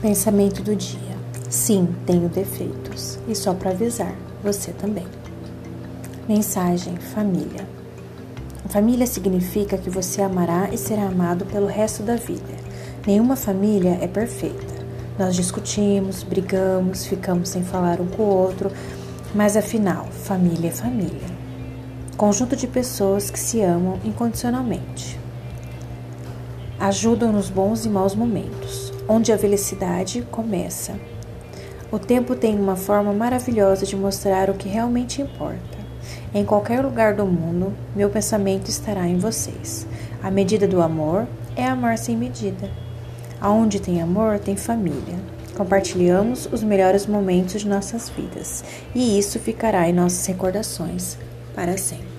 Pensamento do dia. Sim, tenho defeitos. E só para avisar, você também. Mensagem: Família. Família significa que você amará e será amado pelo resto da vida. Nenhuma família é perfeita. Nós discutimos, brigamos, ficamos sem falar um com o outro, mas afinal, família é família. Conjunto de pessoas que se amam incondicionalmente. Ajudam nos bons e maus momentos, onde a felicidade começa. O tempo tem uma forma maravilhosa de mostrar o que realmente importa. Em qualquer lugar do mundo, meu pensamento estará em vocês. A medida do amor é amar sem medida. Aonde tem amor, tem família. Compartilhamos os melhores momentos de nossas vidas e isso ficará em nossas recordações para sempre.